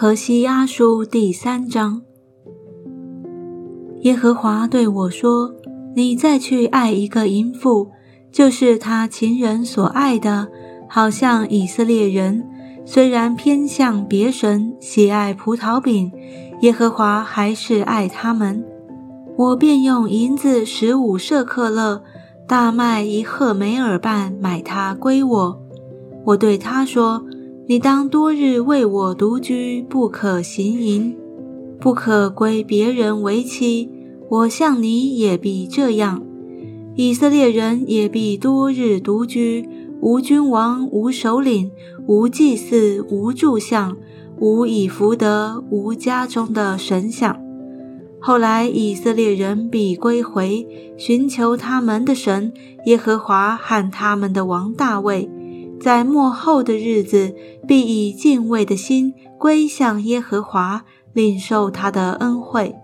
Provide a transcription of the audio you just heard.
何西阿书第三章。耶和华对我说：“你再去爱一个淫妇，就是他情人所爱的，好像以色列人虽然偏向别神，喜爱葡萄饼，耶和华还是爱他们。我便用银子十五舍克勒，大麦一赫梅尔半买他归我。我对他说。”你当多日为我独居，不可行淫，不可归别人为妻。我向你也必这样。以色列人也必多日独居，无君王，无首领，无祭祀，无柱像，无以福德，无家中的神像。后来以色列人必归回，寻求他们的神耶和华和他们的王大卫。在末后的日子，必以敬畏的心归向耶和华，领受他的恩惠。